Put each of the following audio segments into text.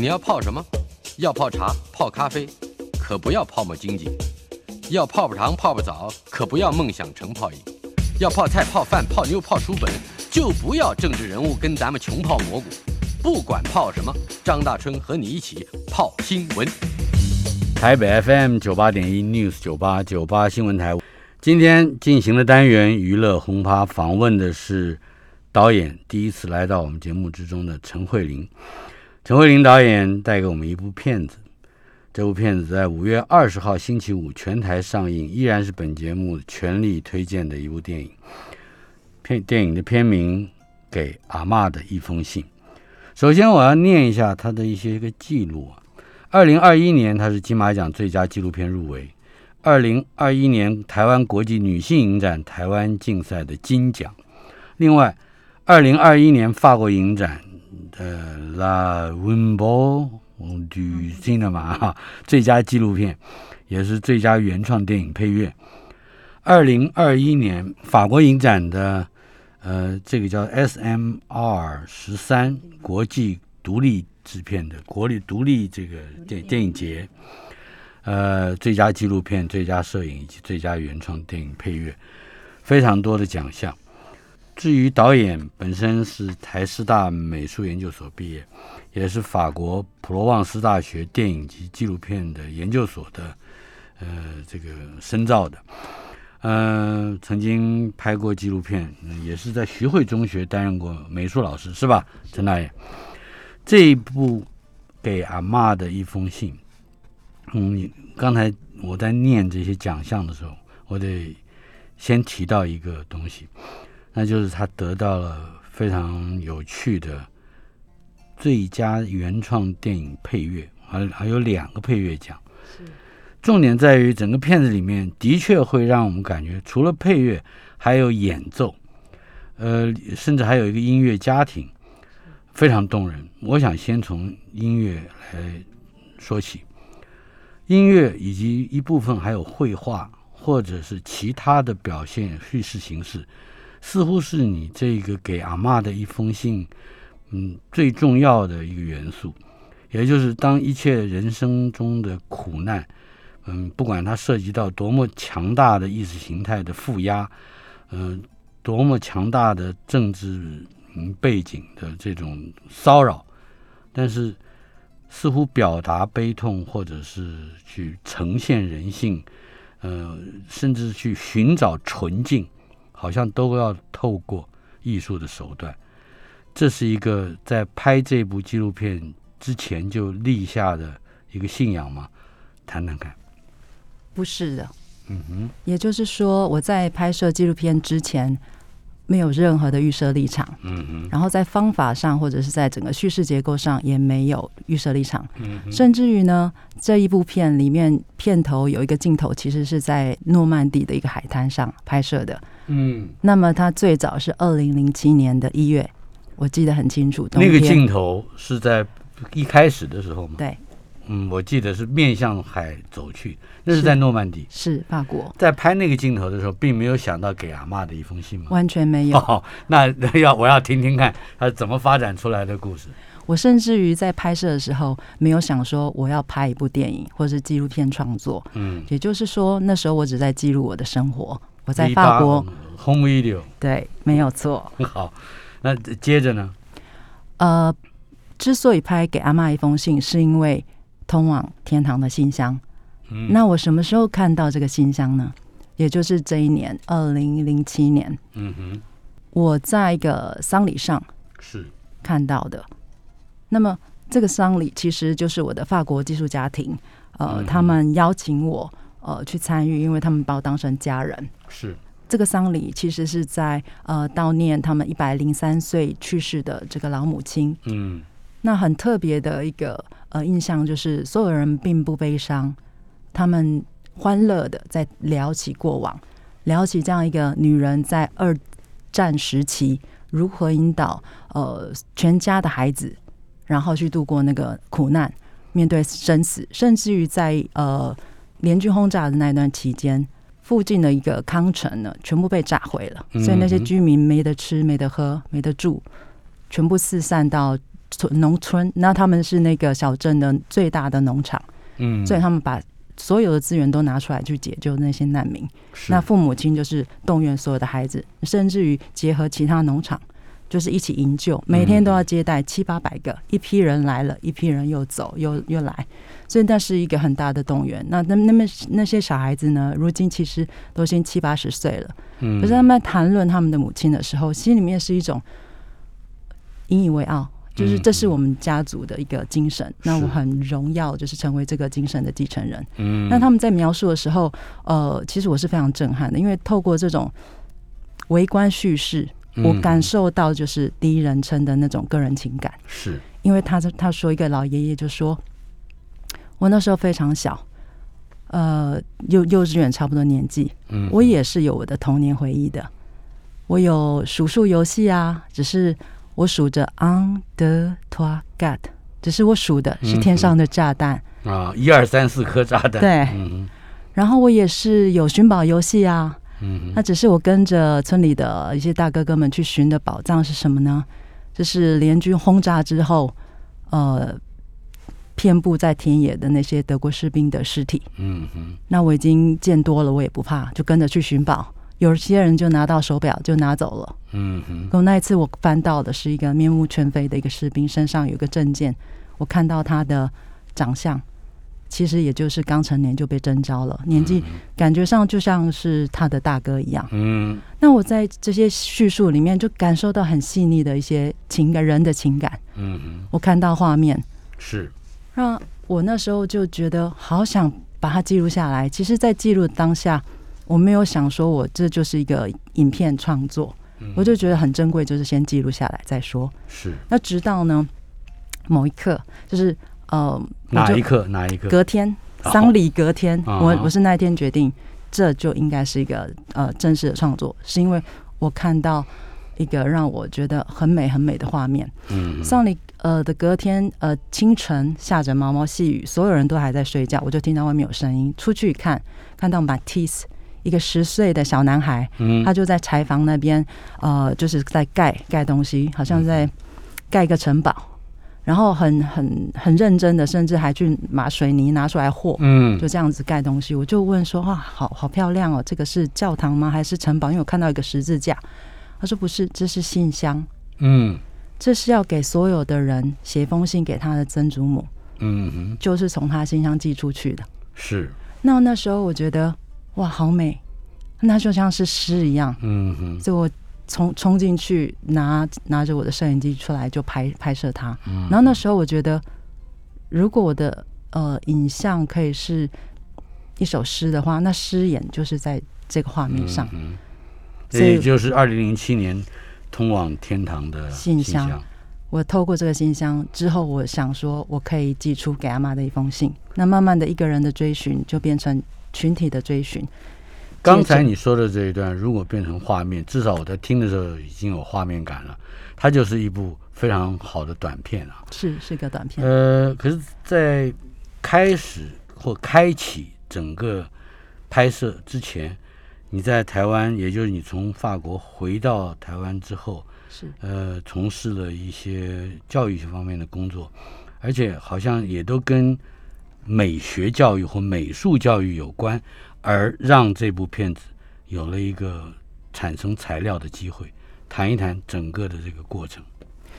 你要泡什么？要泡茶、泡咖啡，可不要泡沫经济；要泡泡糖、泡泡澡，可不要梦想成泡影；要泡菜、泡饭、泡妞、泡书本，就不要政治人物跟咱们穷泡蘑菇。不管泡什么，张大春和你一起泡新闻。台北 FM 九八点一 News 九八九八新闻台，今天进行的单元娱乐轰趴，访问的是导演第一次来到我们节目之中的陈慧琳。陈慧琳导演带给我们一部片子，这部片子在五月二十号星期五全台上映，依然是本节目全力推荐的一部电影。片电影的片名《给阿嬷的一封信》。首先，我要念一下他的一些个记录啊。二零二一年，他是金马奖最佳纪录片入围；二零二一年台湾国际女性影展台湾竞赛的金奖。另外，二零二一年法国影展。呃，La Winbo du Cinema 哈，最佳纪录片，也是最佳原创电影配乐。二零二一年法国影展的呃，这个叫 SMR 十三国际独立制片的国立独立这个电电影节，呃，最佳纪录片、最佳摄影以及最佳原创电影配乐，非常多的奖项。至于导演本身是台师大美术研究所毕业，也是法国普罗旺斯大学电影及纪录片的研究所的，呃，这个深造的，呃，曾经拍过纪录片，也是在徐汇中学担任过美术老师，是吧，陈大爷？这一部给阿妈的一封信，嗯，刚才我在念这些奖项的时候，我得先提到一个东西。那就是他得到了非常有趣的最佳原创电影配乐，还还有两个配乐奖。是，重点在于整个片子里面的确会让我们感觉，除了配乐，还有演奏，呃，甚至还有一个音乐家庭，非常动人。我想先从音乐来说起，音乐以及一部分还有绘画或者是其他的表现叙事形式。似乎是你这个给阿妈的一封信，嗯，最重要的一个元素，也就是当一切人生中的苦难，嗯，不管它涉及到多么强大的意识形态的负压，嗯，多么强大的政治背景的这种骚扰，但是似乎表达悲痛或者是去呈现人性，呃，甚至去寻找纯净。好像都要透过艺术的手段，这是一个在拍这部纪录片之前就立下的一个信仰吗？谈谈看。不是的，嗯哼，也就是说我在拍摄纪录片之前。没有任何的预设立场，嗯嗯，然后在方法上或者是在整个叙事结构上也没有预设立场，嗯，甚至于呢，这一部片里面片头有一个镜头，其实是在诺曼底的一个海滩上拍摄的，嗯，那么它最早是二零零七年的一月，我记得很清楚，那个镜头是在一开始的时候吗？对。嗯，我记得是面向海走去，那是在诺曼底，是法国。在拍那个镜头的时候，并没有想到给阿妈的一封信吗？完全没有。哦，那 要我要听听看他怎么发展出来的故事。我甚至于在拍摄的时候，没有想说我要拍一部电影或是纪录片创作。嗯，也就是说，那时候我只在记录我的生活。我在法国，home video。对，没有错。好，那接着呢？呃，之所以拍给阿妈一封信，是因为。通往天堂的信箱，那我什么时候看到这个信箱呢？也就是这一年，二零零七年。嗯哼，我在一个丧礼上是看到的。那么这个丧礼其实就是我的法国寄宿家庭，呃，他们邀请我呃去参与，因为他们把我当成家人。是这个丧礼其实是在呃悼念他们一百零三岁去世的这个老母亲。嗯。那很特别的一个呃印象就是，所有人并不悲伤，他们欢乐的在聊起过往，聊起这样一个女人在二战时期如何引导呃全家的孩子，然后去度过那个苦难，面对生死，甚至于在呃联军轰炸的那段期间，附近的一个康城呢全部被炸毁了，所以那些居民没得吃、没得喝、没得住，全部四散到。村农村，那他们是那个小镇的最大的农场，嗯，所以他们把所有的资源都拿出来去解救那些难民。那父母亲就是动员所有的孩子，甚至于结合其他农场。就是一起营救，每天都要接待七八百个，一批人来了，一批人又走，又又来，所以那是一个很大的动员。那那那么那些小孩子呢？如今其实都已经七八十岁了，可是他们谈论他们的母亲的时候，心里面是一种引以为傲，就是这是我们家族的一个精神。那我很荣耀，就是成为这个精神的继承人。嗯，那他们在描述的时候，呃，其实我是非常震撼的，因为透过这种围观叙事。我感受到就是第一人称的那种个人情感，是。因为他他说一个老爷爷就说，我那时候非常小，呃，幼幼稚园差不多年纪，嗯，我也是有我的童年回忆的，我有数数游戏啊，只是我数着 on the god，只是我数的是天上的炸弹啊，一二三四颗炸弹，对，然后我也是有寻宝游戏啊。嗯，那只是我跟着村里的一些大哥哥们去寻的宝藏是什么呢？就是联军轰炸之后，呃，遍布在田野的那些德国士兵的尸体。嗯哼，那我已经见多了，我也不怕，就跟着去寻宝。有些人就拿到手表就拿走了。嗯哼，可那一次我翻到的是一个面目全非的一个士兵，身上有个证件，我看到他的长相。其实也就是刚成年就被征召了，年纪感觉上就像是他的大哥一样。嗯，那我在这些叙述里面就感受到很细腻的一些情感，人的情感。嗯我看到画面是，让我那时候就觉得好想把它记录下来。其实，在记录当下，我没有想说我这就是一个影片创作，我就觉得很珍贵，就是先记录下来再说。是，那直到呢某一刻，就是。呃，哪一刻？哪一刻？隔天，丧礼隔天，我我是那一天决定，这就应该是一个呃正式的创作，是因为我看到一个让我觉得很美很美的画面。嗯，丧礼呃的隔天呃清晨下着毛毛细雨，所有人都还在睡觉，我就听到外面有声音，出去看，看到 Matisse 一个十岁的小男孩，嗯，他就在柴房那边呃就是在盖盖东西，好像在盖一个城堡。然后很很很认真的，甚至还去把水泥拿出来和，嗯，就这样子盖东西。我就问说：“哇，好好漂亮哦，这个是教堂吗？还是城堡？”因为我看到一个十字架。他说：“不是，这是信箱。嗯，这是要给所有的人写封信给他的曾祖母。嗯哼，就是从他信箱寄出去的。是。那那时候我觉得哇，好美，那就像是诗一样。嗯哼，所以我。冲冲进去，拿拿着我的摄影机出来就拍拍摄它。然后那时候我觉得，如果我的呃影像可以是一首诗的话，那诗眼就是在这个画面上。所以就是二零零七年通往天堂的信箱。我透过这个信箱之后，我想说我可以寄出给阿妈的一封信。那慢慢的一个人的追寻就变成群体的追寻。刚才你说的这一段，如果变成画面，至少我在听的时候已经有画面感了。它就是一部非常好的短片啊，是是个短片。呃，可是，在开始或开启整个拍摄之前，你在台湾，也就是你从法国回到台湾之后，是呃，从事了一些教育方面的工作，而且好像也都跟美学教育或美术教育有关。而让这部片子有了一个产生材料的机会，谈一谈整个的这个过程。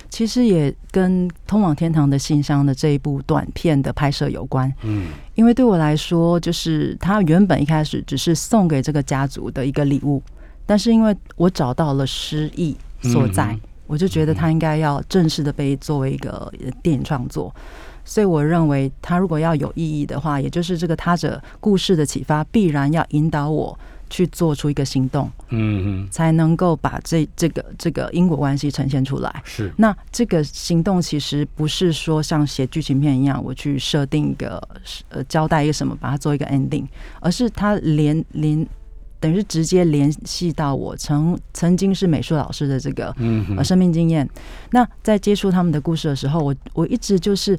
其实也跟《通往天堂的信箱》的这一部短片的拍摄有关。嗯，因为对我来说，就是它原本一开始只是送给这个家族的一个礼物，但是因为我找到了诗意所在，我就觉得它应该要正式的被作为一个电影创作。所以我认为，他如果要有意义的话，也就是这个他者故事的启发，必然要引导我去做出一个行动，嗯，才能够把这这个这个因果关系呈现出来。是，那这个行动其实不是说像写剧情片一样，我去设定一个呃交代一个什么，把它做一个 ending，而是它连连等于是直接联系到我曾曾经是美术老师的这个呃生命经验。那在接触他们的故事的时候，我我一直就是。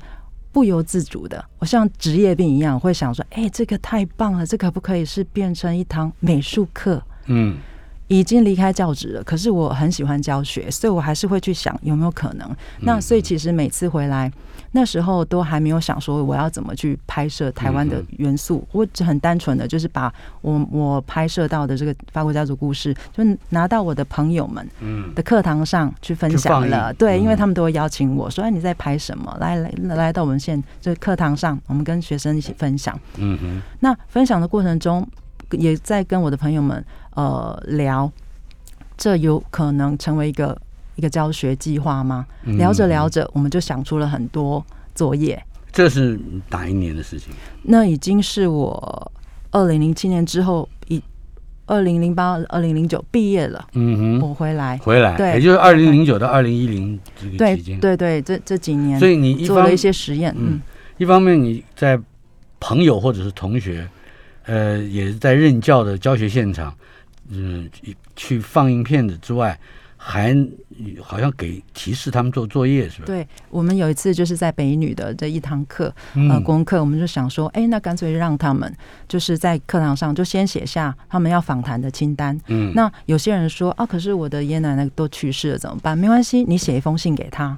不由自主的，我像职业病一样，会想说：“哎，这个太棒了，这可不可以是变成一堂美术课？”嗯，已经离开教职了，可是我很喜欢教学，所以我还是会去想有没有可能。那所以其实每次回来，那时候都还没有想说我要怎么去拍摄台湾的元素，我只很单纯的就是把我我拍摄到的这个法国家族故事，就拿到我的朋友们的课堂上去分享了。对，因为他们都会邀请我说：“哎，你在拍什么？来来来到我们现这课堂上，我们跟学生一起分享。”嗯哼。那分享的过程中，也在跟我的朋友们。呃，聊这有可能成为一个一个教学计划吗？聊着聊着，我们就想出了很多作业。这是哪一年的事情？那已经是我二零零七年之后，一二零零八、二零零九毕业了。嗯哼，我回来，回来，对，也就是二零零九到二零一零这个期间，对对，这这几年，所以你做了一些实验。嗯，一方面你在朋友或者是同学，呃，也是在任教的教学现场。嗯，去放映片子之外，还好像给提示他们做作业，是吧？对，我们有一次就是在北女的这一堂课，呃，功课，我们就想说，哎，那干脆让他们就是在课堂上就先写下他们要访谈的清单。嗯，那有些人说啊，可是我的爷爷奶奶都去世了，怎么办？没关系，你写一封信给他。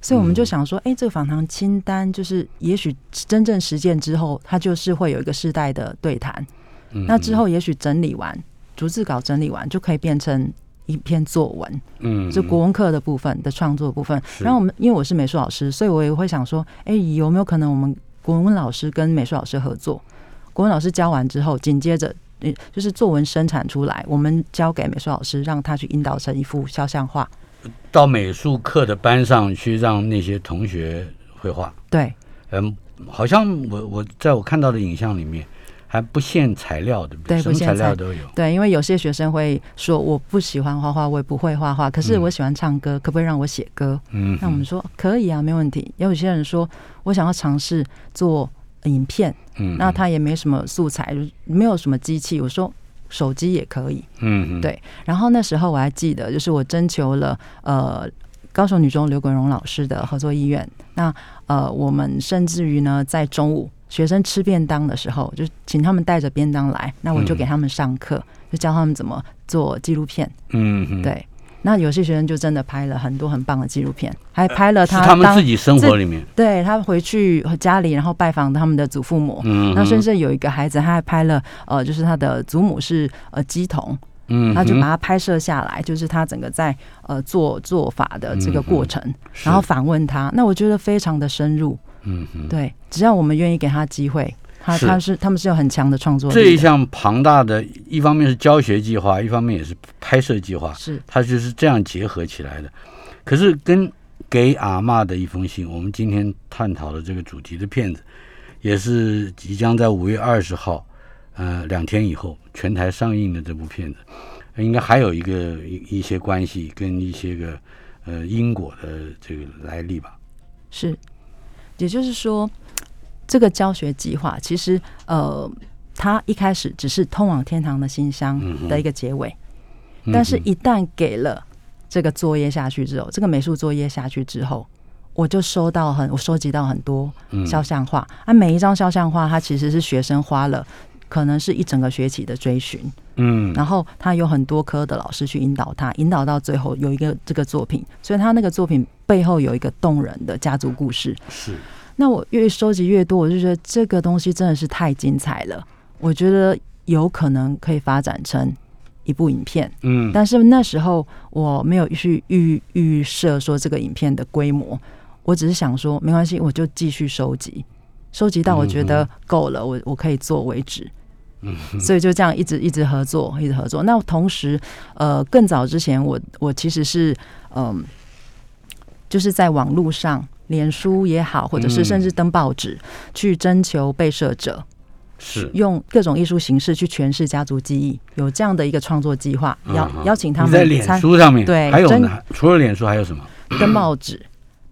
所以我们就想说，哎，这个访谈清单就是也许真正实践之后，它就是会有一个世代的对谈。那之后也许整理完。逐字稿整理完就可以变成一篇作文，嗯，就国文课的部分的创作部分。然后我们因为我是美术老师，所以我也会想说，哎，有没有可能我们国文老师跟美术老师合作？国文老师教完之后，紧接着就是作文生产出来，我们交给美术老师，让他去引导成一幅肖像画，到美术课的班上去让那些同学绘画。对，嗯，好像我我在我看到的影像里面。还不限材料，对不对？什么材料都有。对，因为有些学生会说我不喜欢画画，我也不会画画，可是我喜欢唱歌，可不可以让我写歌？嗯，那我们说可以啊，没问题。也有些人说我想要尝试做影片，嗯，那他也没什么素材，没有什么机器，我说手机也可以。嗯，对。然后那时候我还记得，就是我征求了呃高雄女中刘国荣老师的合作意愿。那呃，我们甚至于呢，在中午。学生吃便当的时候，就请他们带着便当来，那我就给他们上课，就教他们怎么做纪录片。嗯，对。那有些学生就真的拍了很多很棒的纪录片，还拍了他他们自己生活里面。对他回去家里，然后拜访他们的祖父母。嗯，那甚至有一个孩子，他还拍了呃，就是他的祖母是呃鸡童。嗯，他就把它拍摄下来，就是他整个在呃做做法的这个过程，然后反问他。那我觉得非常的深入。嗯，对，只要我们愿意给他机会，他他是他们是有很强的创作力。这一项庞大的，一方面是教学计划，一方面也是拍摄计划，是它就是这样结合起来的。可是跟给阿妈的一封信，我们今天探讨的这个主题的片子，也是即将在五月二十号，呃，两天以后全台上映的这部片子，应该还有一个一一些关系跟一些个呃因果的这个来历吧？是。也就是说，这个教学计划其实，呃，它一开始只是通往天堂的信箱的一个结尾，但是，一旦给了这个作业下去之后，这个美术作业下去之后，我就收到很，我收集到很多肖像画，啊，每一张肖像画，它其实是学生花了可能是一整个学期的追寻，嗯，然后他有很多科的老师去引导他，引导到最后有一个这个作品，所以他那个作品。背后有一个动人的家族故事，是。那我越收集越多，我就觉得这个东西真的是太精彩了。我觉得有可能可以发展成一部影片，嗯。但是那时候我没有去预预设说这个影片的规模，我只是想说没关系，我就继续收集，收集到我觉得够了，我我可以做为止。嗯。所以就这样一直一直合作，一直合作。那同时，呃，更早之前，我我其实是嗯。就是在网络上，脸书也好，或者是甚至登报纸，去征求被摄者，是用各种艺术形式去诠释家族记忆，有这样的一个创作计划，邀邀请他们在脸书上面对，还有呢，除了脸书还有什么？登报纸，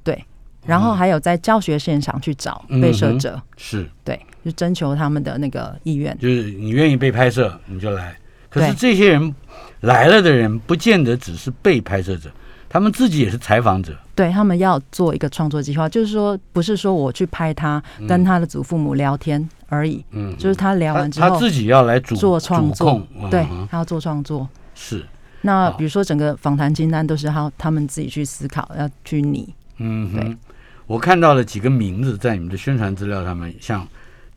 对，然后还有在教学现场去找被摄者，是对，就征求他们的那个意愿，就是你愿意被拍摄，你就来。可是这些人来了的人，不见得只是被拍摄者。他们自己也是采访者，对他们要做一个创作计划，就是说不是说我去拍他跟他的祖父母聊天而已，嗯，就是他聊完之后他自己要来主做创作，对，他要做创作，是，那比如说整个访谈清单都是他他们自己去思考要去拟。嗯对。哼，我看到了几个名字在你们的宣传资料上面，像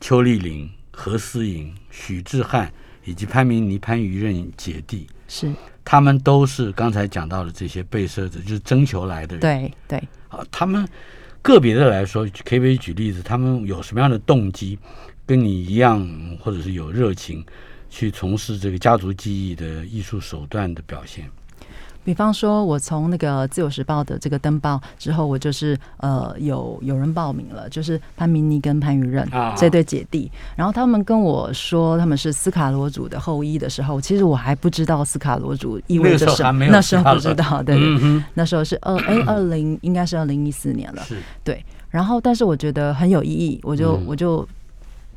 邱丽玲、何思颖、许志汉以及潘明妮、潘于任姐弟，是他们都是刚才讲到的这些被摄者，就是征求来的人。对对，啊，他们个别的来说，可以不可以举例子？他们有什么样的动机，跟你一样，或者是有热情去从事这个家族记忆的艺术手段的表现？比方说，我从那个《自由时报》的这个登报之后，我就是呃有有人报名了，就是潘明妮跟潘于任啊。这对姐弟。然后他们跟我说他们是斯卡罗族的后裔的时候，其实我还不知道斯卡罗族意味着什么，那时候不知道，对对，嗯，那时候是二哎二零应该是二零一四年了，对。然后但是我觉得很有意义，我就、嗯。我就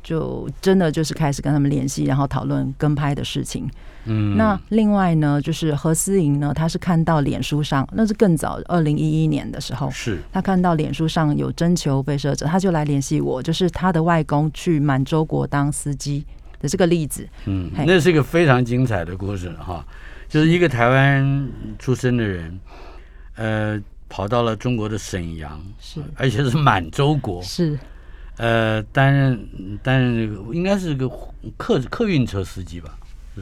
就真的就是开始跟他们联系，然后讨论跟拍的事情。嗯，那另外呢，就是何思莹呢，她是看到脸书上，那是更早，二零一一年的时候，是。她看到脸书上有征求被摄者，她就来联系我，就是她的外公去满洲国当司机的这个例子。嗯，那是一个非常精彩的故事哈，就是一个台湾出生的人，呃，跑到了中国的沈阳，是。而且是满洲国，是呃，担任担任这个应该是个客客运车司机吧？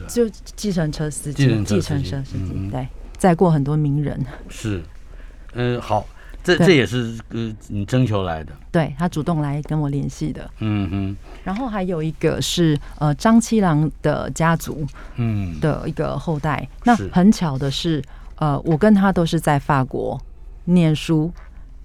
就计程车司机，计程车司机计程车司机，嗯嗯对，载过很多名人，是，呃，好，这这也是呃你征求来的，对他主动来跟我联系的。嗯哼，然后还有一个是呃张七郎的家族嗯，的一个后代。那很巧的是，呃，我跟他都是在法国念书。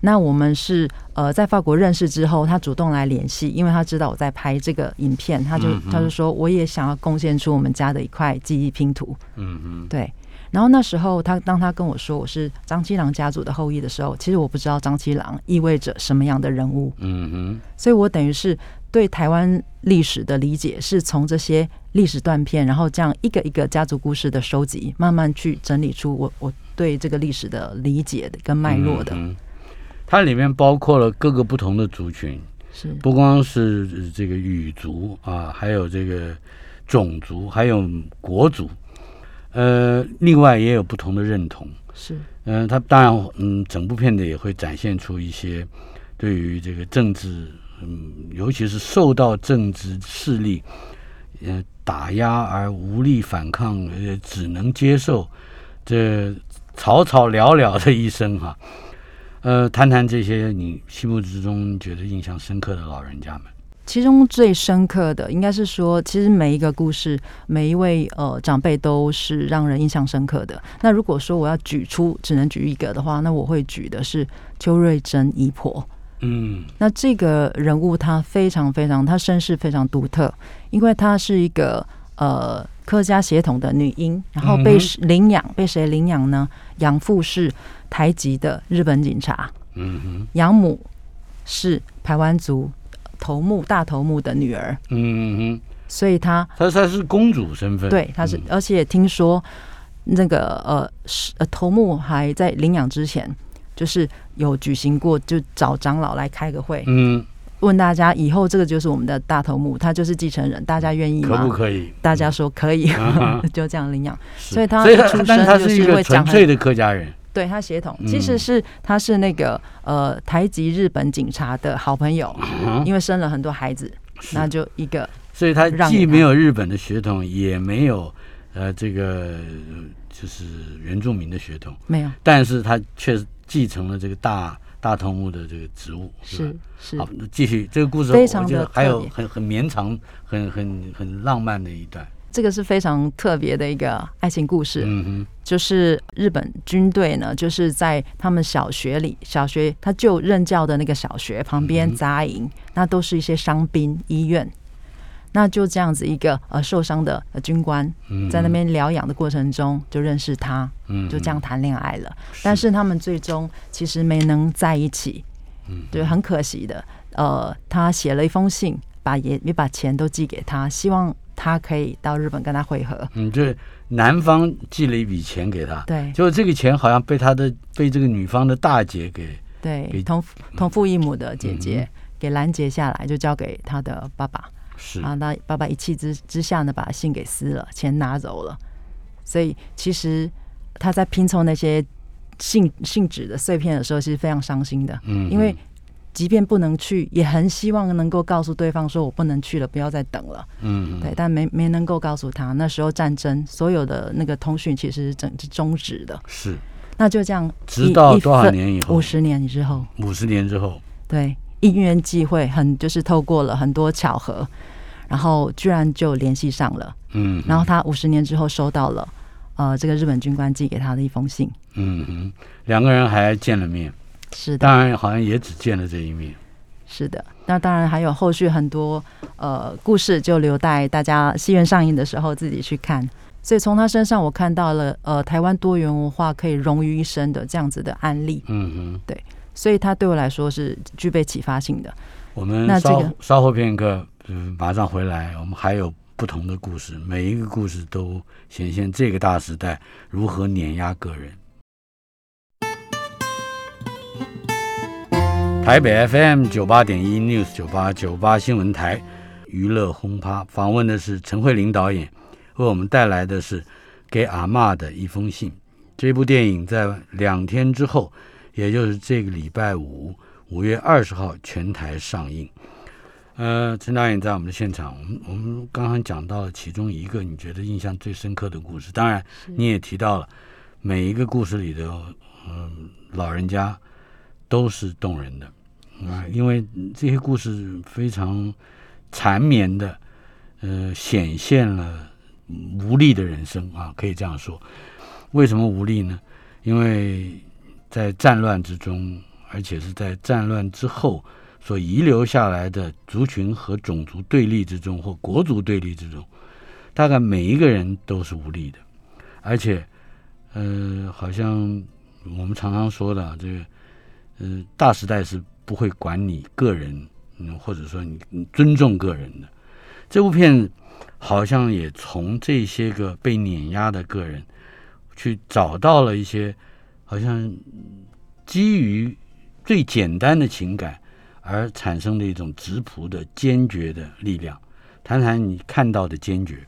那我们是呃在法国认识之后，他主动来联系，因为他知道我在拍这个影片，他就、他就说我也想要贡献出我们家的一块记忆拼图。嗯嗯，对，然后那时候他当他跟我说我是张七郎家族的后裔的时候，其实我不知道张七郎意味着什么样的人物，嗯哼，所以我等于是对台湾历史的理解是从这些历史断片，然后这样一个一个家族故事的收集，慢慢去整理出我我对这个历史的理解的跟脉络的，它里面包括了各个不同的族群，是不光是呃这个语族啊，还有这个种族，还有国族，呃，另外也有不同的认同。是嗯、它当然，嗯，整部片子也会展现出一些对于这个政治，嗯，尤其是受到政治势力，呃，打压而无力反抗，呃，只能接受这草草了了的一生哈。呃，谈谈这些你心目之中觉得印象深刻的老人家们。其中最深刻的应该是说，其实每一个故事，每一位呃长辈都是让人印象深刻的。那如果说我要举出只能举一个的话，那我会举的是邱瑞珍姨婆。嗯那这个人物她非常非常，她身世非常独特，因为她是一个呃客家血统的女婴，然后被领养，被谁领养呢？养父是台籍的日本警察，嗯哼。养母是台湾族头目大头目的女儿，嗯哼，所以她她她是公主身份，对她是嗯，而且听说那个呃是呃头目还在领养之前。就是有举行过，就找长老来开个会，嗯，问大家以后这个就是我们的大头目，他就是继承人，大家愿意可？不可以？大家说可以，就这样领养。所以他出生就是一个纯粹的客家人，对他血统嗯。其实是他是那个呃台籍日本警察的好朋友，啊因为生了很多孩子，那就一个所以他既没有日本的血统，也没有呃这个呃就是原住民的血统，没有。但是他却继承了这个大大通木的这个职务，是是好，继续这个故事，非常的还有很很绵长、很很很浪漫的一段。这个是非常特别的一个爱情故事。嗯哼，就是日本军队呢，就是在他们小学里，小学他就任教的那个小学旁边嗯扎营，那都是一些伤兵医院。那就这样子一个呃受伤的呃军官嗯在那边疗养的过程中就认识他，嗯就这样谈恋爱了。但是他们最终其实没能在一起，嗯对，很可惜的。呃，他写了一封信，把也也把钱都寄给他，希望他可以到日本跟他会合。嗯，就是男方寄了一笔钱给他，对就是这个钱好像被他的被这个女方的大姐给对给，同同父异母的姐嗯姐给拦截下来，就交给他的爸爸。是啊，那爸爸一气之之下呢，把信给撕了，钱拿走了。所以其实他在拼凑那些信信纸的碎片的时候，其实非常伤心的。嗯，因为即便不能去，也很希望能够告诉对方说：“我不能去了，不要再等了。”嗯，对，但没没能够告诉他，那时候战争所有的那个通讯其实是整是终止的。是，那就这样，直到多少年以后？五十年之后。五十年之后，对，因缘际会，很就是透过了很多巧合，然后居然就联系上了。嗯，然后他五十年之后收到了，呃，这个日本军官寄给他的一封信。嗯哼，两个人还见了面。是的，当然好像也只见了这一面。是的，那当然还有后续很多呃故事，就留待大家戏院上映的时候自己去看。所以从他身上，我看到了呃台湾多元文化可以融于一身的这样子的案例。嗯哼，对，所以他对我来说是具备启发性的。我们稍稍后片刻，嗯，马上回来，我们还有不同的故事，每一个故事都显现这个大时代如何碾压个人。台北 FM 九八点一 News 九八九八新闻台娱乐轰趴访问的是陈慧琳导演，为我们带来的是《给阿妈的一封信》。这部电影在两天之后，也就是这个礼拜五五月二十号全台上映。呃，陈导演在我们的现场，我们我们刚刚讲到了其中一个你觉得印象最深刻的故事，当然你也提到了每一个故事里的嗯老人家都是动人的。啊，因为这些故事非常缠绵的，呃，显现了无力的人生啊，可以这样说。为什么无力呢？因为在战乱之中，而且是在战乱之后所遗留下来的族群和种族对立之中，或国族对立之中，大概每一个人都是无力的。而且，呃，好像我们常常说的这个，呃，大时代是。不会管你个人，嗯，或者说你你尊重个人的。这部片好像也从这些个被碾压的个人，去找到了一些好像基于最简单的情感而产生的一种质朴的坚决的力量。谈谈你看到的坚决。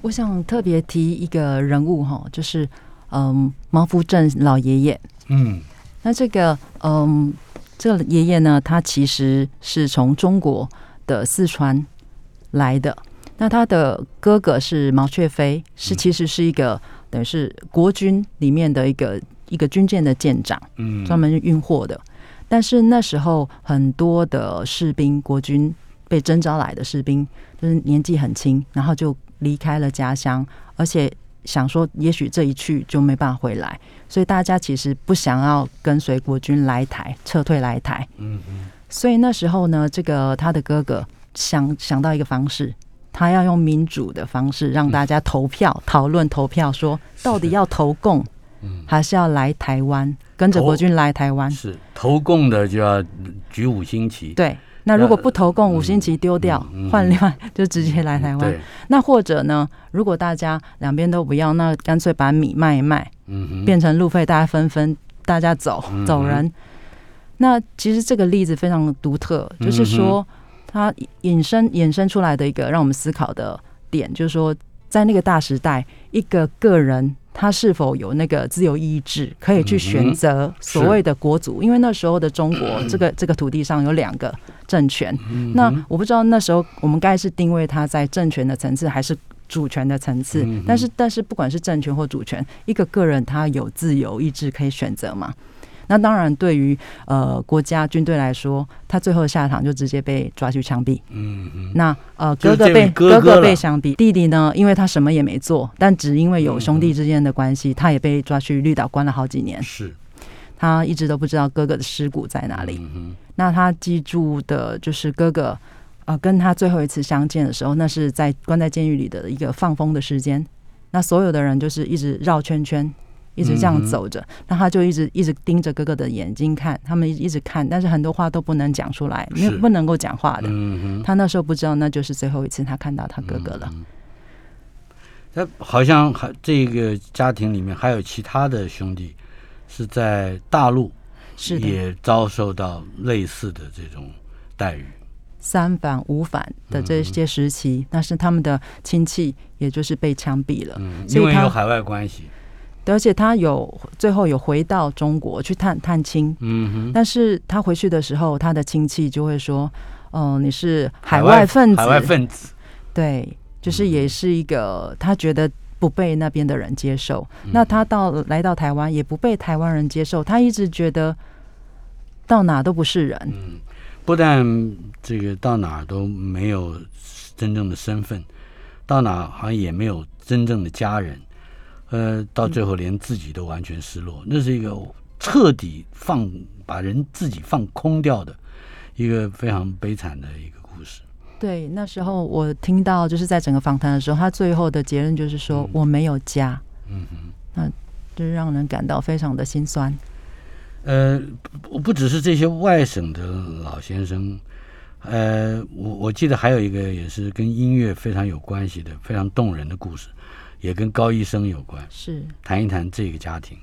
我想特别提一个人物哈，就是嗯，毛福镇老爷爷，嗯。那这个，嗯，这个爷爷呢，他其实是从中国的四川来的。那他的哥哥是毛雀飞，是其实是一个等于是国军里面的一个一个军舰的舰长，嗯，专门运货的。但是那时候很多的士兵，国军被征召来的士兵，就是年纪很轻，然后就离开了家乡，而且。想说，也许这一去就没办法回来，所以大家其实不想要跟随国军来台，撤退来台。嗯嗯。所以那时候呢，这个他的哥哥想想到一个方式，他要用民主的方式让大家投票，讨论投票，说到底要投共，还是要来台湾，跟着国军来台湾？是投共的就要举五星旗。对。那如果不投共，五星旗丢掉，换另外就直接来台湾。那或者呢？如果大家两边都不要，那干脆把米卖一卖，变成路费，大家分分，大家走走人。那其实这个例子非常独特，就是说它引申衍生出来的一个让我们思考的点，就是说在那个大时代，一个个人。他是否有那个自由意志，可以去选择所谓的国族？因为那时候的中国，这个这个土地上有两个政权。那我不知道那时候我们该是定位他在政权的层次，还是主权的层次？但是，但是不管是政权或主权，一个个人他有自由意志可以选择嘛？那当然，对于呃国家军队来说，他最后下场就直接被抓去枪毙。嗯嗯。那呃哥哥被哥哥被枪毙，弟弟呢，因为他什么也没做，但只因为有兄弟之间的关系，他也被抓去绿岛关了好几年。是。他一直都不知道哥哥的尸骨在哪里。嗯那他记住的就是哥哥，呃，跟他最后一次相见的时候，那是在关在监狱里的一个放风的时间。那所有的人就是一直绕圈圈。一直这样走着，那他就一直一直盯着哥哥的眼睛看，他们一直看，但是很多话都不能讲出来，没有不能够讲话的。嗯他那时候不知道，那就是最后一次他看到他哥哥了。他好像还这个家庭里面还有其他的兄弟是在大陆，是也遭受到类似的这种待遇。三反五反的这些时期，那是他们的亲戚，也就是被枪毙了。嗯，因为有海外关系，对而且他有最后有回到中国去探探亲，嗯哼，但是他回去的时候，他的亲戚就会说：“哦、你是海外分子。海外分子，对，就是也是一个他觉得不被那边的人接受。嗯那他到来到台湾也不被台湾人接受，他一直觉得到哪都不是人。嗯不但这个到哪都没有真正的身份，到哪好像也没有真正的家人，呃，到最后连自己都完全失落，那是一个彻底放把人自己放空掉的一个非常悲惨的一个故事。对，那时候我听到就是在整个访谈的时候，他最后的结论就是说：“我没有家。”嗯哼。那就是让人感到非常的心酸。呃，不不只是这些外省的老先生，呃，我我记得还有一个也是跟音乐非常有关系的、非常动人的故事，也跟高医生有关。是谈一谈这个家庭。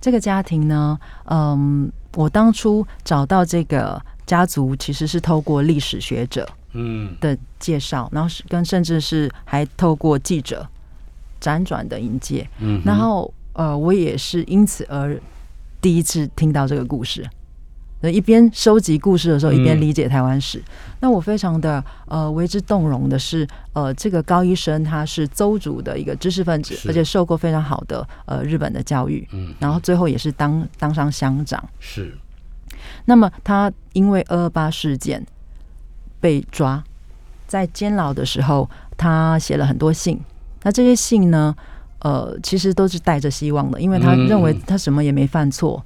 这个家庭呢，嗯，我当初找到这个家族，其实是透过历史学者嗯的介绍，然后是跟甚至是还透过记者辗转的引介，嗯，然后呃，我也是因此而第一次听到这个故事。呃一边收集故事的时候，一边嗯理解台湾史。那我非常的呃为之动容的是，呃，这个高医生他是邹族的一个知识分子，而且受过非常好的呃日本的教育，嗯然后最后也是当当上乡长。是那么他因为二二八事件被抓，在监牢的时候，他写了很多信。那这些信呢，呃，其实都是带着希望的，因为他嗯认为嗯他什么也没犯错，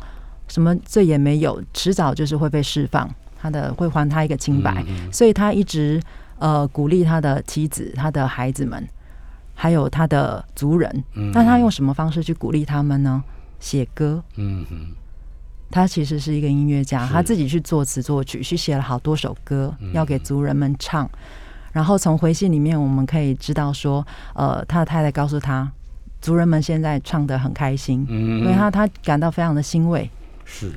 什么罪也没有，迟早就是会被释放，他的会还他一个清白。嗯所以他一直呃鼓励他的妻子、他的孩子们，还有他的族人。嗯那他用什么方式去鼓励他们呢？写歌。嗯哼他其实是一个音乐家，他自己去作词作曲，去写了好多首歌嗯要给族人们唱。然后从回信里面，我们可以知道说，呃，他的太太告诉他，族人们现在唱的很开心，嗯所以他他感到非常的欣慰。是，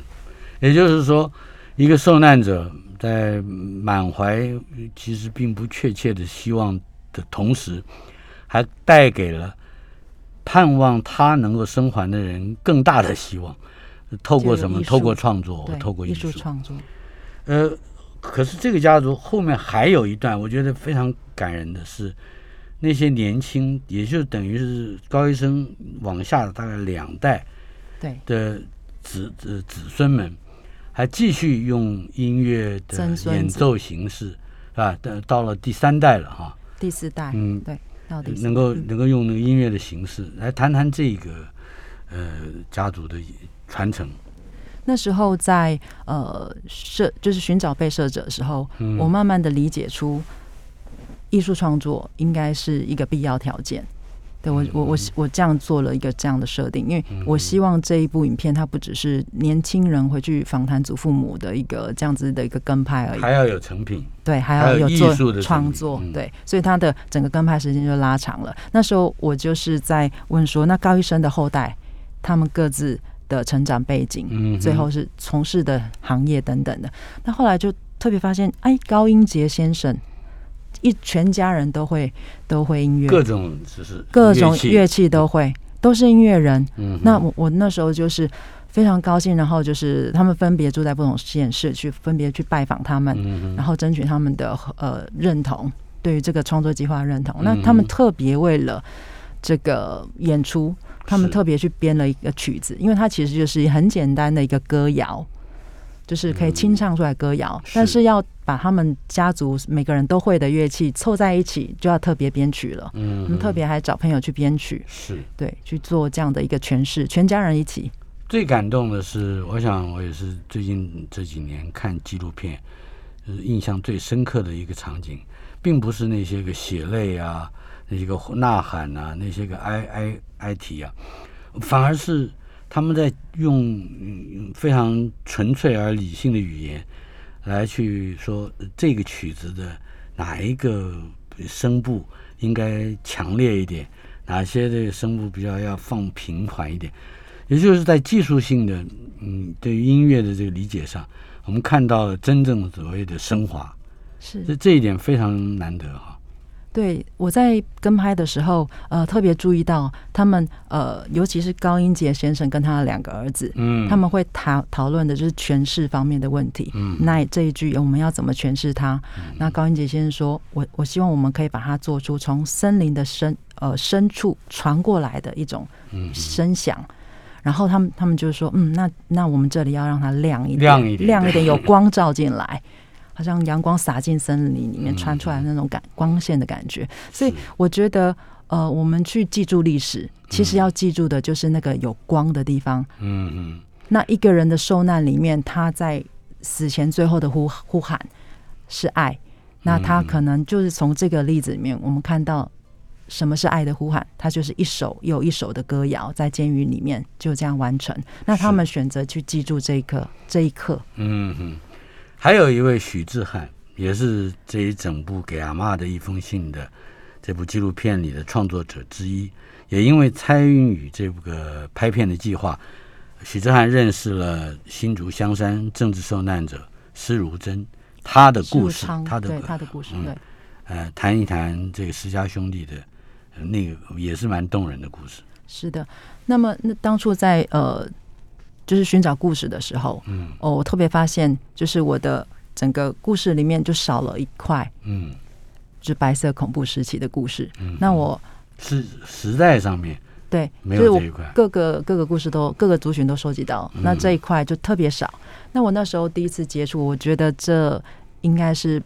也就是说，一个受难者在满怀其实并不确切的希望的同时，还带给了盼望他能够生还的人更大的希望。透过什么？透过创作，透过艺术创作，呃，可是这个家族后面还有一段，我觉得非常感人的是，那些年轻，也就等于是高医生往下的大概两代对，的子子子孙们，还继续用音乐的演奏形式，是吧？到到了第三代了哈，第四代，嗯对，到第四能够嗯能够用那个音乐的形式来谈谈这个呃家族的传承。那时候在呃摄就是寻找被摄者的时候，嗯我慢慢的理解出艺术创作应该是一个必要条件。对我我我我这样做了一个这样的设定，因为我希望这一部影片它不只是年轻人回去访谈祖父母的一个这样子的一个跟拍而已，还要有成品，对，还还有艺要有做术的创作嗯，对，所以他的整个跟拍时间就拉长了。那时候我就是在问说，那高医生的后代，他们各自的成长背景，嗯最后是从事的行业等等的。那后来就特别发现，哎，高英杰先生一全家人都会都会音乐，各种就是各种乐器都会，都是音乐人。嗯，那我我那时候就是非常高兴，然后就是他们分别住在不同县市，去分别去拜访他们，嗯然后争取他们的呃认同，对于这个创作计划认同。嗯那他们特别为了这个演出，他们特别去编了一个曲子，因为它其实就是很简单的一个歌谣。就是可以清唱出来歌谣，是。但是要把他们家族每个人都会的乐器凑在一起，就要特别编曲了。嗯我们特别还找朋友去编曲，是。对，去做这样的一个诠释，全家人一起。最感动的是，我想我也是最近这几年看纪录片，就是印象最深刻的一个场景，并不是那些个血泪啊，那些个呐喊啊，那些个哀哀哀啼啊，反而是他们在用嗯非常纯粹而理性的语言来去说呃这个曲子的哪一个声部应该强烈一点，哪些这个声部比较要放平缓一点。也就是在技术性的，嗯，对于音乐的这个理解上，我们看到了真正所谓的升华，是这这一点非常难得哈。对，我在跟拍的时候，呃，特别注意到他们，呃，尤其是高英杰先生跟他的两个儿子，嗯，他们会讨讨论的就是诠释方面的问题。嗯，那这一句我们要怎么诠释它？那高英杰先生说，我我希望我们可以把它做出从森林的深呃深处传过来的一种声响。然后他们他们就说，嗯，那那我们这里要让它亮一点，亮一点，亮一点，有光照进来。好像阳光洒进森林里面传出来那种感光线的感觉，所以我觉得，呃，我们去记住历史，其实要记住的就是那个有光的地方。嗯嗯。那一个人的受难里面，他在死前最后的呼呼喊是爱，那他可能就是从这个例子里面，我们看到什么是爱的呼喊，他就是一首又一首的歌谣在监狱里面就这样完成。那他们选择去记住这一刻，这一刻。嗯嗯。还有一位许志汉，也是这一整部给阿妈的一封信的这部纪录片里的创作者之一。也因为参与这个拍片的计划，许志汉认识了新竹香山政治受难者施如珍，他的故事，他的他的故事，对，呃，谈一谈这个施家兄弟的那个也是蛮动人的故事。是的，那么那当初在呃。就是寻找故事的时候，嗯，哦，我特别发现，就是我的整个故事里面就少了一块，嗯，就是白色恐怖时期的故事。嗯，那我是时代上面对，没有这一块，各个各个故事都各个族群都收集到，那这一块就特别少。那我那时候第一次接触，我觉得这应该是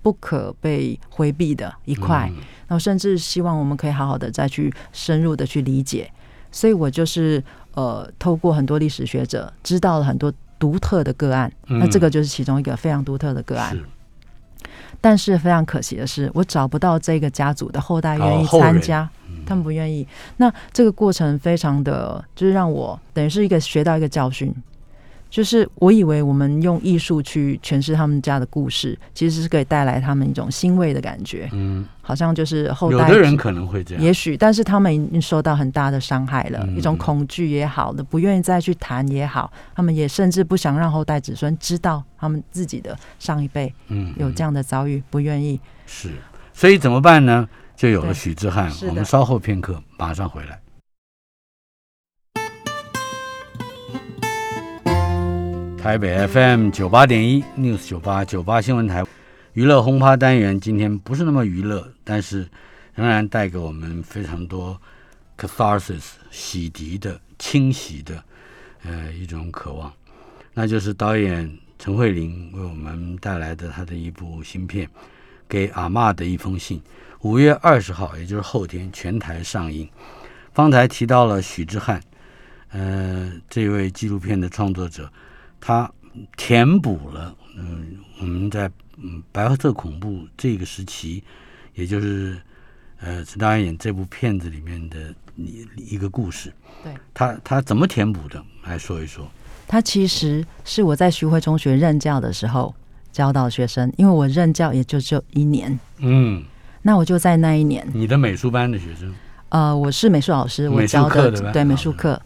不可被回避的一块。然后甚至希望我们可以好好的再去深入的去理解。所以我就是。呃，透过很多历史学者知道了很多独特的个案，那这个就是其中一个非常独特的个案。但是非常可惜的是，我找不到这个家族的后代愿意参加，他们不愿意。那这个过程非常的，就是让我等于是一个学到一个教训。就是我以为我们用艺术去诠释他们家的故事，其实是可以带来他们一种欣慰的感觉。嗯，好像就是后代有的人可能会这样，也许，但是他们已经受到很大的伤害了，一种恐惧也好的，不愿意再去谈也好，他们也甚至不想让后代子孙知道他们自己的上一辈嗯有这样的遭遇，不愿意。是，所以怎么办呢？就有了许志汉。我们稍后片刻马上回来。台北 FM 九八点一 News 九八九八新闻台娱乐轰趴单元，今天不是那么娱乐，但是仍然带给我们非常多 catharsis 洗涤的、清洗的，呃，一种渴望。那就是导演陈慧琳为我们带来的他的一部新片《给阿妈的一封信》，五月二十号，也就是后天全台上映。方才提到了许志汉，呃，这位纪录片的创作者。他填补了，嗯，我们在嗯白色恐怖这个时期，也就是呃陈导演演这部片子里面的一一个故事。对，他他怎么填补的？来说一说。他其实是我在徐汇中学任教的时候教导学生，因为我任教也就只有一年。嗯，那我就在那一年。你的美术班的学生？呃，我是美术老师，我教的对美术课。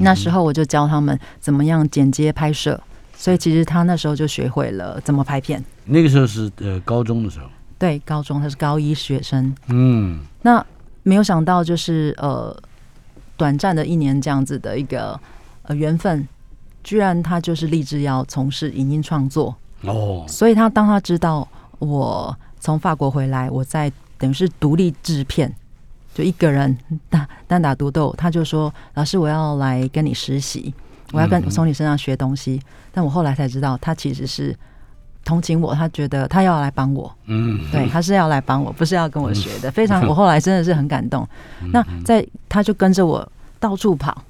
那时候我就教他们怎么样剪接拍摄，所以其实他那时候就学会了怎么拍片。那个时候是呃高中的时候，对，高中他是高一学生。嗯，那没有想到就是呃短暂的一年这样子的一个呃缘分，居然他就是立志要从事影音创作哦。所以他当他知道我从法国回来，我在等于是独立制片。就一个人单单打独斗，他就说：“老师，我要来跟你实习，我要跟从你身上学东西。”但我后来才知道，他其实是同情我，他觉得他要来帮我。嗯，对，他是要来帮我，不是要跟我学的。非常，我后来真的是很感动。那在他就跟着我到处跑，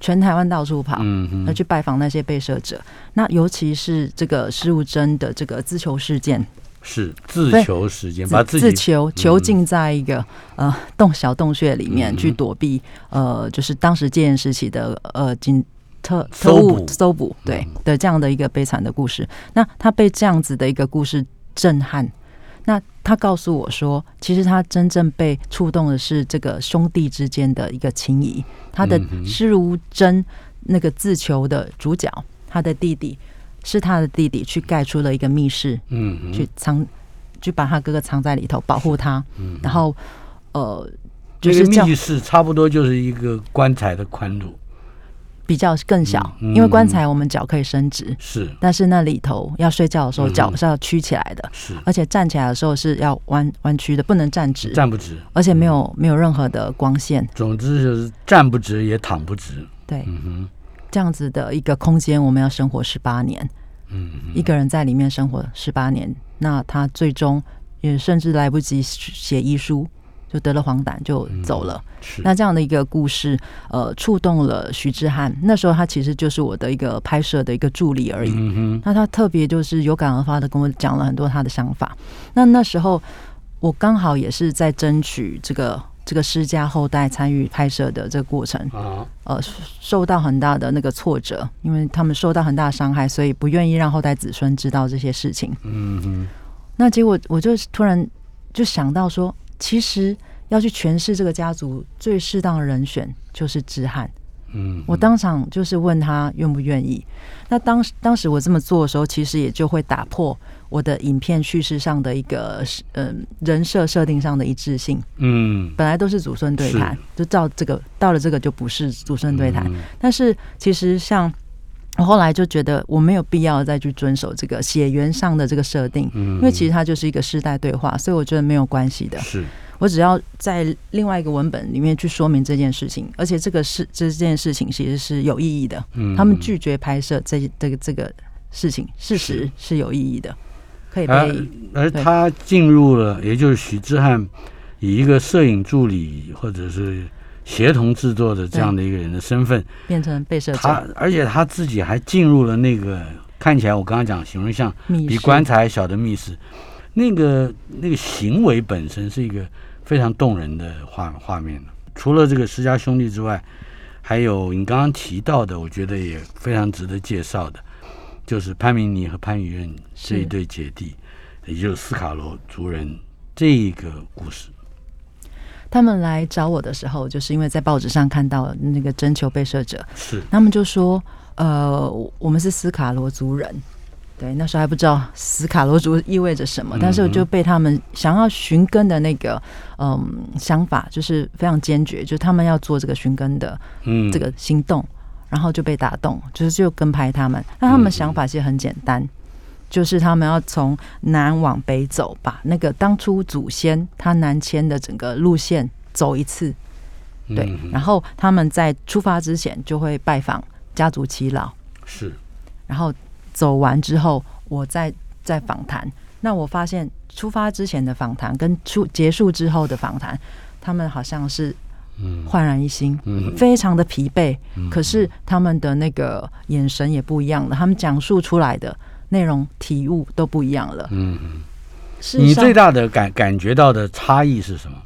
全台湾到处跑，要去拜访那些被摄者。那尤其是这个施物真的这个自求事件。是自求时间，把自己自求囚禁在一个呃洞小洞穴里面去躲避呃，就是当时戒严时期的呃警特特务搜捕对的这样的一个悲惨的故事。那他被这样子的一个故事震撼，那他告诉我说，其实他真正被触动的是这个兄弟之间的一个情谊。他的施如真那个自求的主角，他的弟弟是他的弟弟去盖出了一个密室，嗯，去藏，去把他哥哥藏在里头保护他，嗯然后呃，这个就是密室差不多就是一个棺材的宽度，比较更小，因为棺材我们脚可以伸直，是。但是那里头要睡觉的时候嗯脚是要曲起来的，是。而且站起来的时候是要弯弯曲的，不能站直，站不直，而且没有没有任何的光线，总之就是站不直也躺不直，对，嗯哼，这样子的一个空间，我们要生活十八年，嗯，一个人在里面生活十八年，那他最终也甚至来不及写遗书，就得了黄疸就走了。是那这样的一个故事，呃，触动了徐志汉。那时候他其实就是我的一个拍摄的一个助理而已。嗯哼，那他特别就是有感而发的跟我讲了很多他的想法。那那时候我刚好也是在争取这个这个施家后代参与拍摄的这个过程，啊，呃，受到很大的那个挫折，因为他们受到很大的伤害，所以不愿意让后代子孙知道这些事情。那结果我就突然就想到说，其实要去诠释这个家族最适当的人选就是知汉。嗯，我当场就是问他愿不愿意。那当时当时我这么做的时候，其实也就会打破我的影片叙事上的一个嗯人设设定上的一致性。嗯，本来都是祖孙对谈，就照这个到了这个就不是祖孙对谈。但是其实像我后来就觉得我没有必要再去遵守这个血缘上的这个设定，因为其实它就是一个世代对话，所以我觉得没有关系的。是我只要在另外一个文本里面去说明这件事情，而且这个事这件事情其实是有意义的。嗯他们拒绝拍摄这这个这个事情，事实是有意义的，可以被、而而他进入了，也就是许志汉以一个摄影助理或者是协同制作的这样的一个人的身份，变成被摄他者。而且他自己还进入了那个看起来我刚刚讲形容像比棺材还小的密室，那个那个行为本身是一个非常动人的画画面除了这个施家兄弟之外，还有你刚刚提到的，我觉得也非常值得介绍的，就是潘明尼和潘宇任这一对姐弟，也就是斯卡罗族人这一个故事。他们来找我的时候，就是因为在报纸上看到那个征求被摄者，是他们就说：“呃，我们是斯卡罗族人。”对，那时候还不知道斯卡罗族意味着什么，但是我就被他们想要寻根的那个嗯想法，就是非常坚决，就是他们要做这个寻根的嗯。这个行动，然后就被打动，就是就跟拍他们。那他们想法其实很简单，就是他们要从南往北走，把那个当初祖先他南迁的整个路线走一次。对，嗯然后他们在出发之前就会拜访家族耆老，是。然后走完之后，我再再访谈。那我发现出发之前的访谈跟出结束之后的访谈，他们好像是嗯焕然一新，嗯非常的疲惫，可是他们的那个眼神也不一样了，他们讲述出来的内容体悟都不一样了。嗯，你最大的感感觉到的差异是什么？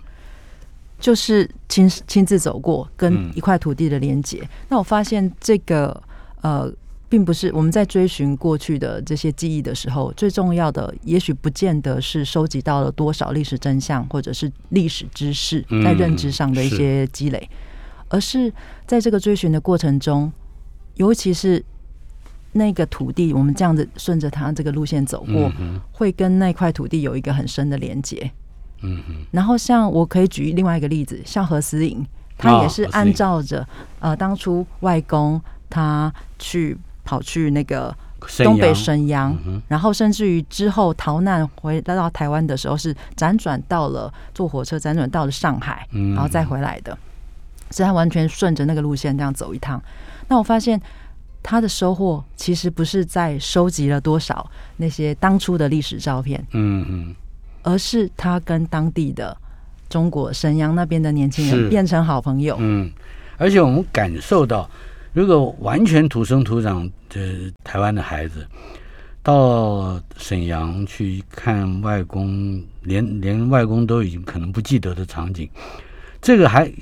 就是亲亲自走过跟嗯一块土地的连接。那我发现这个呃，并不是我们在追寻过去的这些记忆的时候，最重要的，也许不见得是收集到了多少历史真相，或者是历史知识嗯在认知上的一些积累，而是在这个追寻的过程中，尤其是。那个土地，我们这样子顺着它这个路线走过，嗯会跟那块土地有一个很深的连接。嗯哼然后像我可以举另外一个例子，像何思颖，他也是按照着、呃当初外公他去跑去那个东北沈阳，嗯然后甚至于之后逃难回来到台湾的时候，是辗转到了坐火车辗转到了上海，嗯然后再回来的，所以他完全顺着那个路线这样走一趟。那我发现。他的收获其实不是在收集了多少那些当初的历史照片，嗯嗯而是他跟当地的中国沈阳那边的年轻人变成好朋友。嗯，而且我们感受到，如果完全土生土长的台湾的孩子到沈阳去看外公，连连外公都已经可能不记得的场景，这个还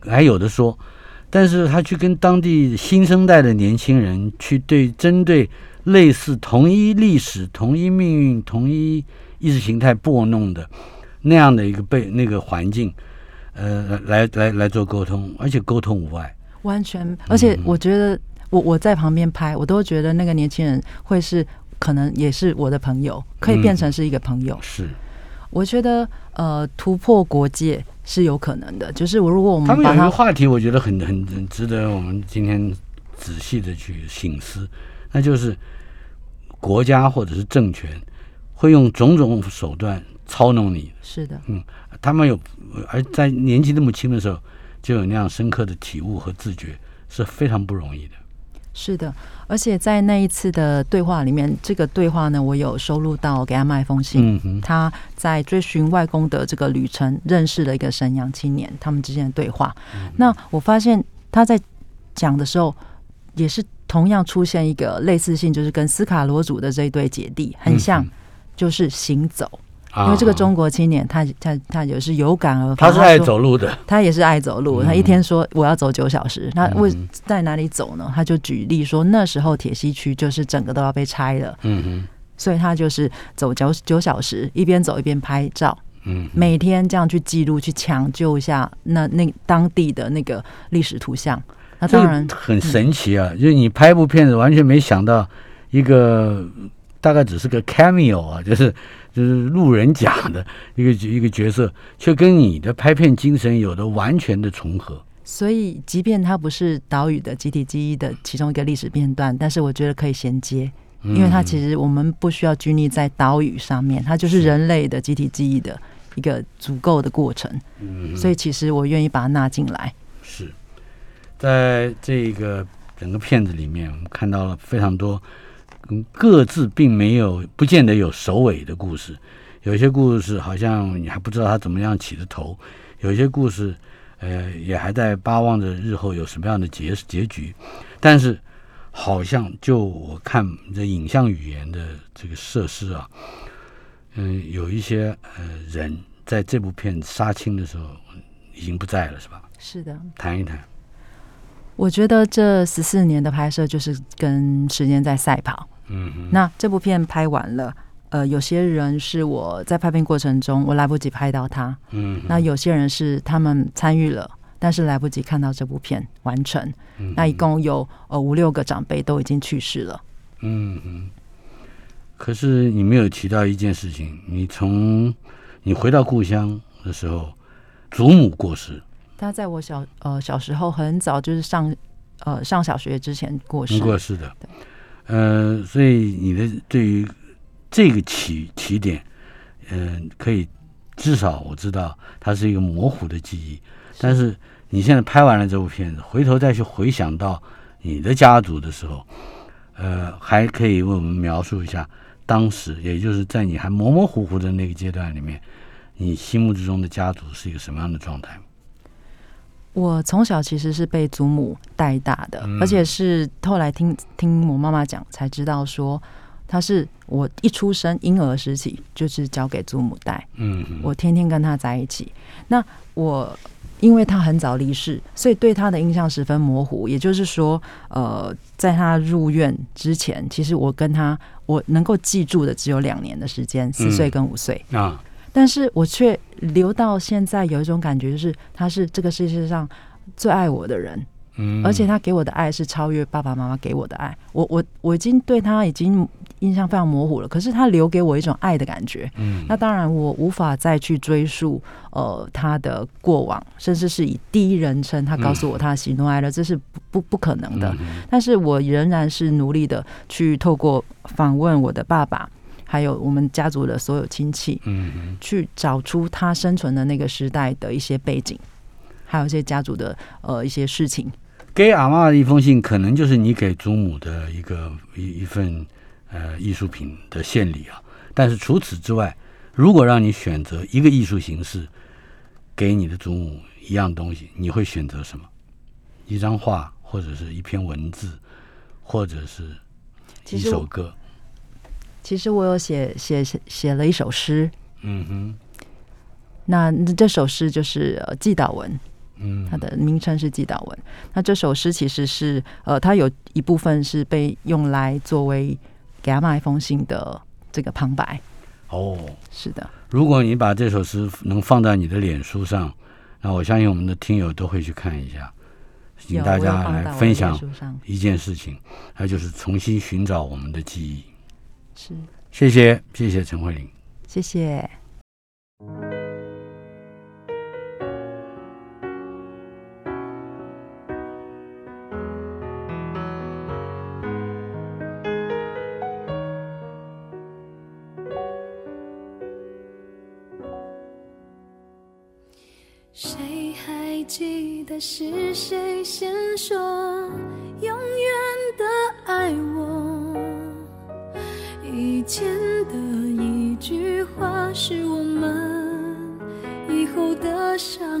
还有的说。但是他去跟当地新生代的年轻人去对针对类似同一历史、同一命运、同一意识形态拨弄的那样的一个被那个环境，呃，来来来做沟通，而且沟通无碍。完全，而且我觉得我我在旁边拍，我都觉得那个年轻人会是可能也是我的朋友，可以变成是一个朋友。是，我觉得呃，突破国界是有可能的。就是我如果我们他们有一个话题，我觉得很很很值得我们今天仔细的去醒思，那就是国家或者是政权会用种种手段操弄你。是的，嗯他们有，而在年纪那么轻的时候就有那样深刻的体悟和自觉，是非常不容易的。是的，而且在那一次的对话里面，这个对话呢，我有收录到给他妈一封信。嗯哼，他在追寻外公的这个旅程，认识了一个沈阳青年，他们之间的对话。那我发现他在讲的时候，也是同样出现一个类似性，就是跟斯卡罗族的这一对姐弟很像，嗯就是行走。啊。因为这个中国青年，他他他也是有感而发，他是爱走路的，他也是爱走路，嗯。他一天说我要走九小时，那为嗯在哪里走呢？他就举例说，那时候铁西区就是整个都要被拆了，嗯哼，所以他就是走九九小时，一边走一边拍照，嗯，每天这样去记录，去抢救一下那那当地的那个历史图像。那当然很神奇啊！就是你拍部片子，完全没想到一个大概只是个 cameo 啊，就是就是路人甲的 一个一个角色，却跟你的拍片精神有着完全的重合。所以即便它不是岛屿的集体记忆的其中一个历史片段，但是我觉得可以衔接。因为它其实我们不需要拘泥在岛屿上面，它就是人类的集体记忆的一个足够的过程。嗯所以其实我愿意把它纳进来。是在这个整个片子里面，我们看到了非常多嗯各自并没有不见得有首尾的故事。有些故事好像你还不知道它怎么样起的头，有些故事呃也还在巴望着日后有什么样的结结局。但是好像就我看这影像语言的这个设施啊，嗯，有一些呃人在这部片杀青的时候已经不在了，是吧？是的，谈一谈。我觉得这十四年的拍摄就是跟时间在赛跑。嗯哼，那这部片拍完了，呃，有些人是我在拍片过程中我来不及拍到他，嗯，那有些人是他们参与了，但是来不及看到这部片完成。嗯那一共有呃五六个长辈都已经去世了。嗯哼。可是你没有提到一件事情，你从你回到故乡的时候，祖母过世，他在我小呃小时候很早就是上呃上小学之前过世你。过世的，呃，所以你的对于这个起起点，嗯、可以至少我知道它是一个模糊的记忆，但是你现在拍完了这部片子，回头再去回想到你的家族的时候，呃，还可以为我们描述一下当时，也就是在你还模模糊糊的那个阶段里面，你心目之中的家族是一个什么样的状态？我从小其实是被祖母带大的，嗯而且是后来听听我妈妈讲才知道说，她是我一出生婴儿时期就是交给祖母带，嗯，我天天跟她在一起。那我因为她很早离世，所以对她的印象十分模糊。也就是说，呃，在她入院之前，其实我跟她我能够记住的只有两年的时间，四岁跟五岁。啊，但是我却留到现在有一种感觉，就是他是这个世界上最爱我的人，嗯，而且他给我的爱是超越爸爸妈妈给我的爱。我我我已经对他已经印象非常模糊了，可是他留给我一种爱的感觉。嗯，那当然，我无法再去追溯呃他的过往，甚至是以第一人称他告诉我他的喜怒哀乐，这是不不不可能的。嗯但是我仍然是努力的去透过访问我的爸爸，还有我们家族的所有亲戚，嗯哼。去找出他生存的那个时代的一些背景，还有一些家族的呃一些事情。给阿妈的一封信，可能就是你给祖母的一个一一份呃艺术品的献礼啊。但是除此之外，如果让你选择一个艺术形式给你的祖母一样东西，你会选择什么？一张画，或者是一篇文字，或者是一首歌？其实我有写写写写了一首诗。嗯哼。那这首诗就是呃季祷文。嗯。他的名称是季祷文。那这首诗其实是呃它有一部分是被用来作为给他妈一封信的这个旁白。哦。是的。如果你把这首诗能放在你的脸书上那我相信我们的听友都会去看一下。请大家来分享一件事情那就是重新寻找我们的记忆。是。谢谢谢谢陈慧琳。谢谢。谁还记得是谁先说永远是我们以后的伤。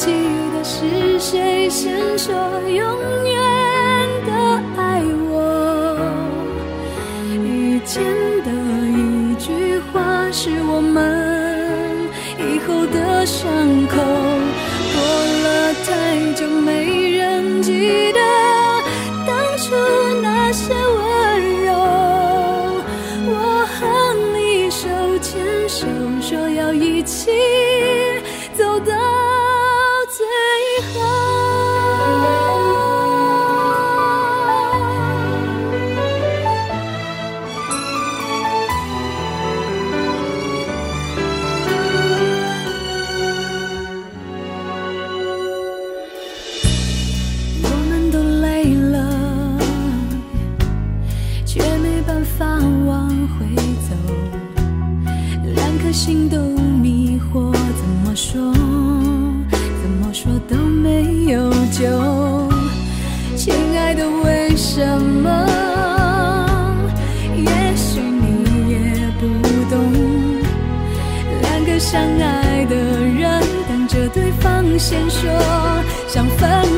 记得是谁先说永远的爱我，遇见的一句话是我们以后的伤口。先说想分